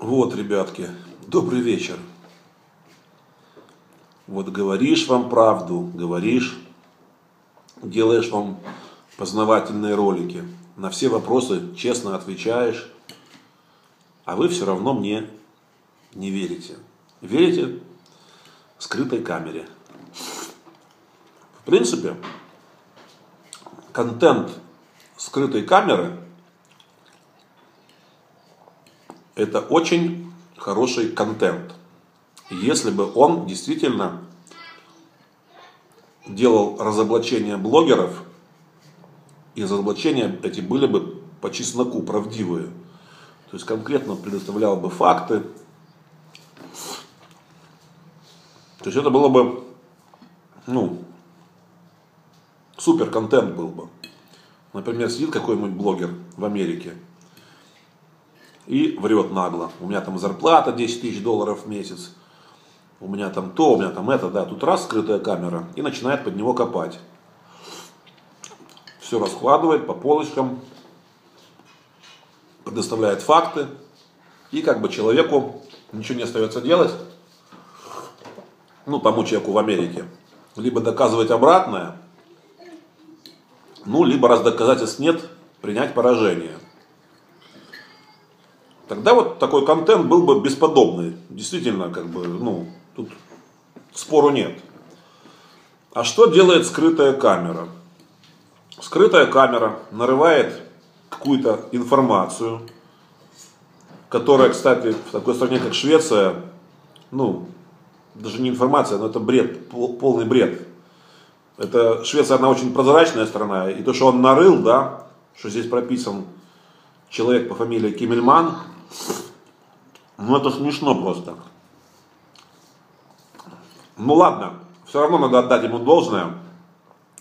Вот, ребятки, добрый вечер. Вот говоришь вам правду, говоришь, делаешь вам познавательные ролики, на все вопросы честно отвечаешь, а вы все равно мне не верите. Верите скрытой камере. В принципе, контент скрытой камеры это очень хороший контент. Если бы он действительно делал разоблачение блогеров, и разоблачения эти были бы по чесноку правдивые. То есть конкретно предоставлял бы факты. То есть это было бы, ну, супер контент был бы. Например, сидит какой-нибудь блогер в Америке и врет нагло. У меня там зарплата 10 тысяч долларов в месяц. У меня там то, у меня там это, да. Тут раз скрытая камера и начинает под него копать. Все раскладывает по полочкам, предоставляет факты. И как бы человеку ничего не остается делать, ну, тому человеку в Америке, либо доказывать обратное, ну, либо раз доказательств нет, принять поражение. Тогда вот такой контент был бы бесподобный. Действительно, как бы, ну, тут спору нет. А что делает скрытая камера? Скрытая камера нарывает какую-то информацию, которая, кстати, в такой стране, как Швеция, ну, даже не информация, но это бред, полный бред. Это Швеция, она очень прозрачная страна, и то, что он нарыл, да, что здесь прописан человек по фамилии Кимельман, ну это смешно просто. Ну ладно, все равно надо отдать ему должное,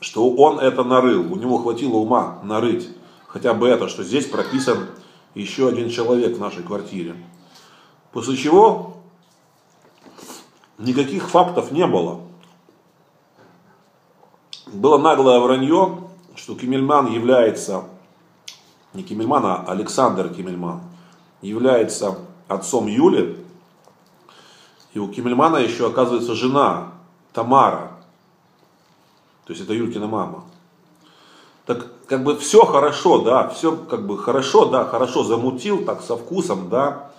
что он это нарыл, у него хватило ума нарыть хотя бы это, что здесь прописан еще один человек в нашей квартире. После чего никаких фактов не было. Было наглое вранье, что Кимельман является, не Кимельман, а Александр Кимельман, является отцом Юли. И у Кимельмана еще оказывается жена Тамара. То есть это Юлькина мама. Так как бы все хорошо, да, все как бы хорошо, да, хорошо замутил, так со вкусом, да,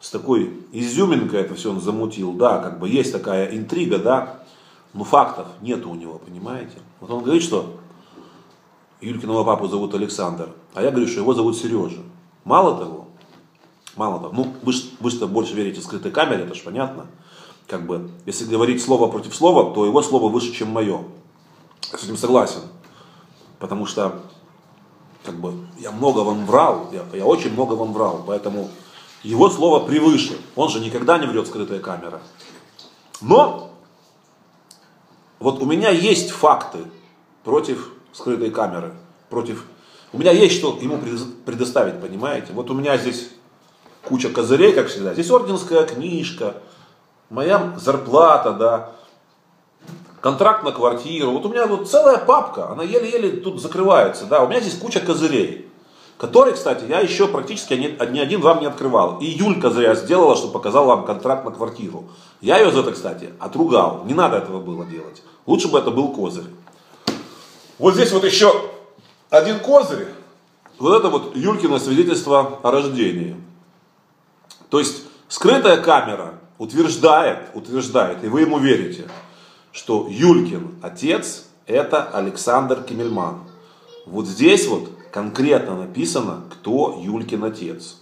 с такой изюминкой это все он замутил, да, как бы есть такая интрига, да, но фактов нету у него, понимаете? Вот он говорит, что Юлькиного папу зовут Александр, а я говорю, что его зовут Сережа. Мало того, мало того, ну вы вы больше верите в скрытой камере, это же понятно. Как бы, если говорить слово против слова, то его слово выше, чем мое. Я с этим согласен. Потому что как бы, я много вам врал, я, я очень много вам врал, поэтому его слово превыше. Он же никогда не врет скрытая камера. Но вот у меня есть факты против скрытой камеры, против... У меня есть что ему предоставить, понимаете? Вот у меня здесь куча козырей, как всегда. Здесь орденская книжка, моя зарплата, да, контракт на квартиру. Вот у меня вот целая папка, она еле-еле тут закрывается, да. У меня здесь куча козырей, которые, кстати, я еще практически ни, ни один вам не открывал. И Юлька зря сделала, что показала вам контракт на квартиру. Я ее за это, кстати, отругал. Не надо этого было делать. Лучше бы это был козырь. Вот здесь вот еще один козырь. Вот это вот Юлькино свидетельство о рождении. То есть скрытая камера утверждает, утверждает, и вы ему верите, что Юлькин отец это Александр Кемельман. Вот здесь вот конкретно написано, кто Юлькин отец.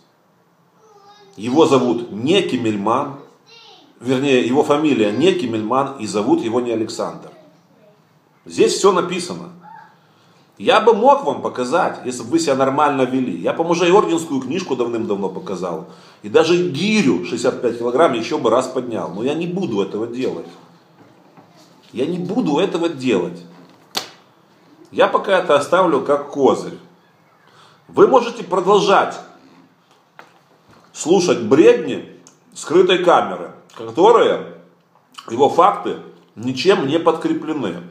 Его зовут не Кемельман, вернее, его фамилия не Кемельман и зовут его не Александр. Здесь все написано. Я бы мог вам показать, если бы вы себя нормально вели. Я, по-моему, и орденскую книжку давным-давно показал. И даже гирю 65 килограмм еще бы раз поднял. Но я не буду этого делать. Я не буду этого делать. Я пока это оставлю как козырь. Вы можете продолжать слушать бредни скрытой камеры, которые, его факты, ничем не подкреплены.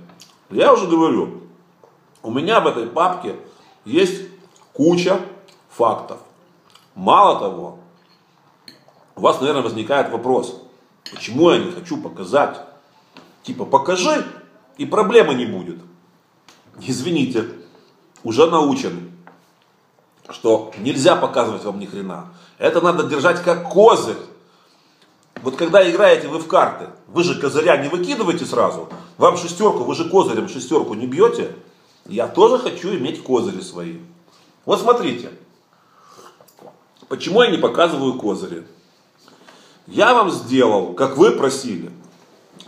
Я уже говорю, у меня в этой папке есть куча фактов. Мало того, у вас, наверное, возникает вопрос, почему я не хочу показать? Типа, покажи, и проблемы не будет. Извините, уже научен, что нельзя показывать вам ни хрена. Это надо держать как козырь. Вот когда играете вы в карты, вы же козыря не выкидываете сразу. Вам шестерку, вы же козырем шестерку не бьете. Я тоже хочу иметь козыри свои. Вот смотрите. Почему я не показываю козыри? Я вам сделал, как вы просили,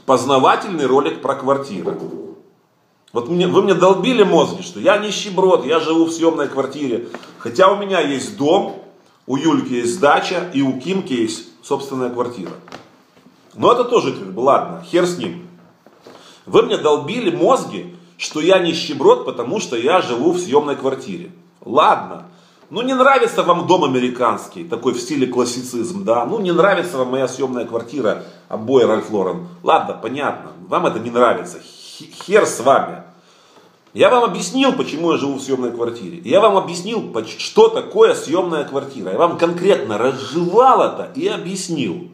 познавательный ролик про квартиры. Вот мне, вы мне долбили мозги, что я нищеброд, я живу в съемной квартире. Хотя у меня есть дом, у Юльки есть дача и у Кимки есть собственная квартира. Но это тоже ладно, хер с ним. Вы мне долбили мозги, что я нищеброд, потому что я живу в съемной квартире. Ладно, ну не нравится вам дом американский, такой в стиле классицизм, да, ну не нравится вам моя съемная квартира, обои Ральф Лорен. Ладно, понятно, вам это не нравится, хер с вами. Я вам объяснил, почему я живу в съемной квартире. Я вам объяснил, что такое съемная квартира. Я вам конкретно разжевал это и объяснил.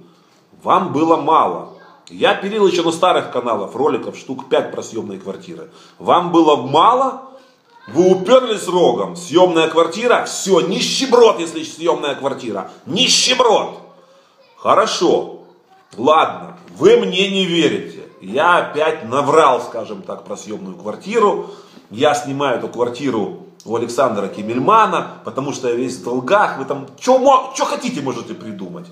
Вам было мало. Я пилил еще на старых каналах роликов штук 5 про съемные квартиры. Вам было мало? Вы уперлись рогом. Съемная квартира? Все, нищеброд, если съемная квартира. Нищеброд. Хорошо. Ладно, вы мне не верите. Я опять наврал, скажем так, про съемную квартиру. Я снимаю эту квартиру у Александра Кемельмана, потому что я весь в долгах. Вы там что хотите можете придумать.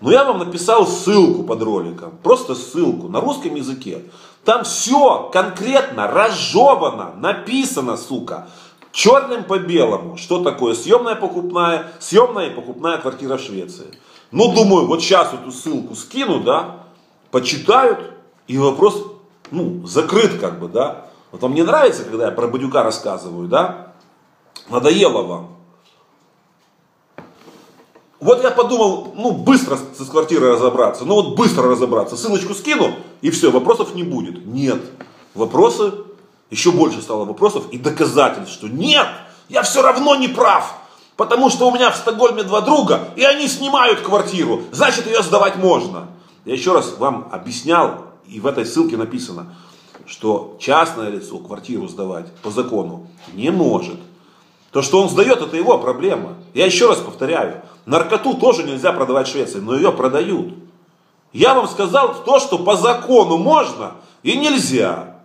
Но я вам написал ссылку под роликом, просто ссылку на русском языке. Там все конкретно разжевано, написано, сука, черным по белому, что такое съемная покупная, съемная и покупная квартира в Швеции. Ну, думаю, вот сейчас эту ссылку скину, да, почитают, и вопрос, ну, закрыт как бы, да. Вот вам не нравится, когда я про Бадюка рассказываю, да? Надоело вам. Вот я подумал, ну быстро с квартирой разобраться, ну вот быстро разобраться, ссылочку скину и все, вопросов не будет. Нет, вопросы, еще больше стало вопросов и доказательств, что нет, я все равно не прав, потому что у меня в Стокгольме два друга, и они снимают квартиру, значит ее сдавать можно. Я еще раз вам объяснял, и в этой ссылке написано, что частное лицо квартиру сдавать по закону не может. То, что он сдает, это его проблема. Я еще раз повторяю, наркоту тоже нельзя продавать в Швеции, но ее продают. Я вам сказал то, что по закону можно и нельзя.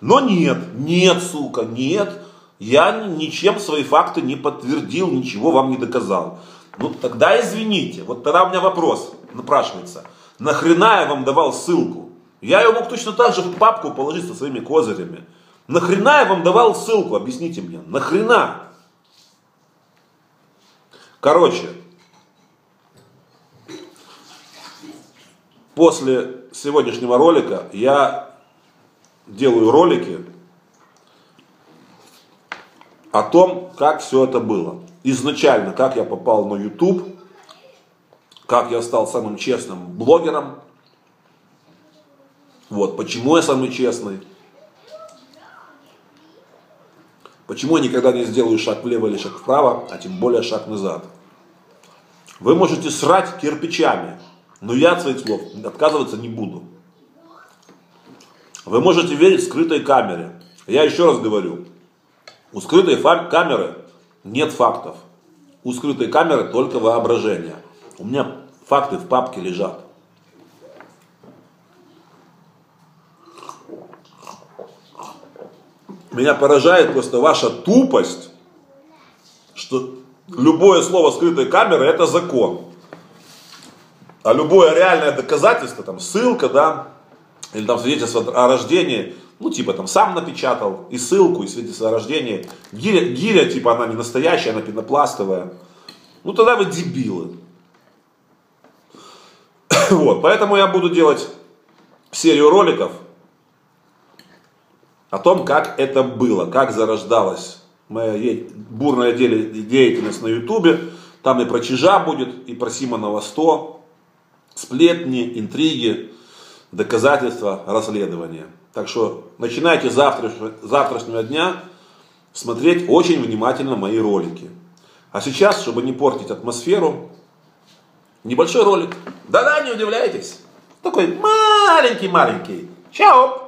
Но нет, нет, сука, нет. Я ничем свои факты не подтвердил, ничего вам не доказал. Ну тогда извините, вот тогда у меня вопрос напрашивается. Нахрена я вам давал ссылку? Я ее мог точно так же в папку положить со своими козырями. Нахрена я вам давал ссылку, объясните мне, нахрена? Короче, после сегодняшнего ролика я делаю ролики о том, как все это было. Изначально, как я попал на YouTube, как я стал самым честным блогером. Вот, почему я самый честный. Почему я никогда не сделаю шаг влево или шаг вправо, а тем более шаг назад? Вы можете срать кирпичами, но я от своих слов отказываться не буду. Вы можете верить скрытой камере. Я еще раз говорю, у скрытой камеры нет фактов. У скрытой камеры только воображение. У меня факты в папке лежат. Меня поражает просто ваша тупость, что любое слово скрытой камеры это закон. А любое реальное доказательство, там ссылка, да, или там свидетельство о рождении, ну, типа там сам напечатал и ссылку, и свидетельство о рождении. Гиря, гиря, типа, она не настоящая, она пенопластовая. Ну, тогда вы дебилы. Вот, поэтому я буду делать серию роликов о том, как это было, как зарождалась моя бурная деятельность на ютубе. Там и про Чижа будет, и про Симонова 100, сплетни, интриги, доказательства, расследования. Так что начинайте завтра, завтрашнего дня смотреть очень внимательно мои ролики. А сейчас, чтобы не портить атмосферу, Небольшой ролик. Да-да, не удивляйтесь. Такой маленький-маленький. Чао!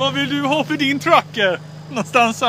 Vad vill du ha för din trucker? Någonstans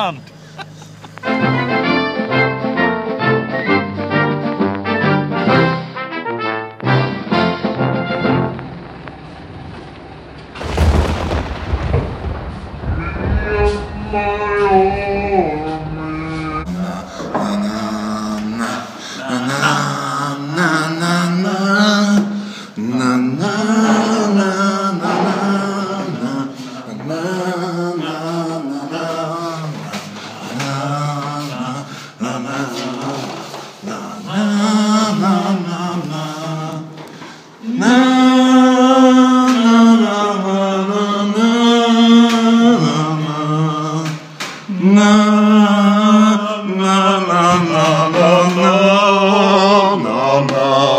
nam nam nam nam nam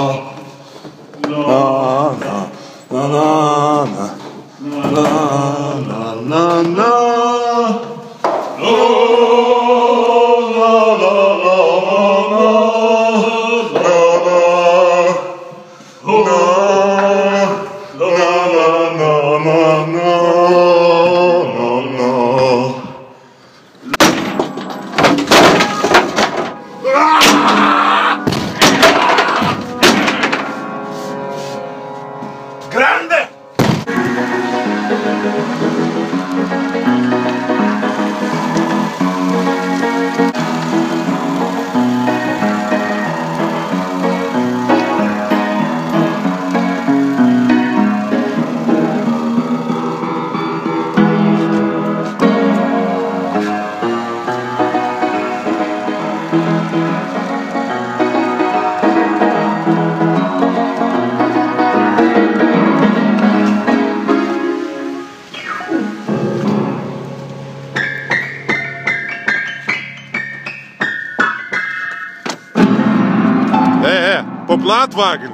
Op laadwagen.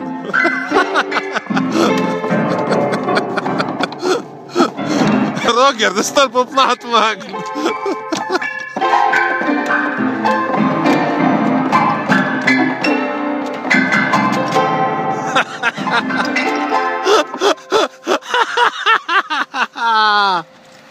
Roger, de stap op laadwagen.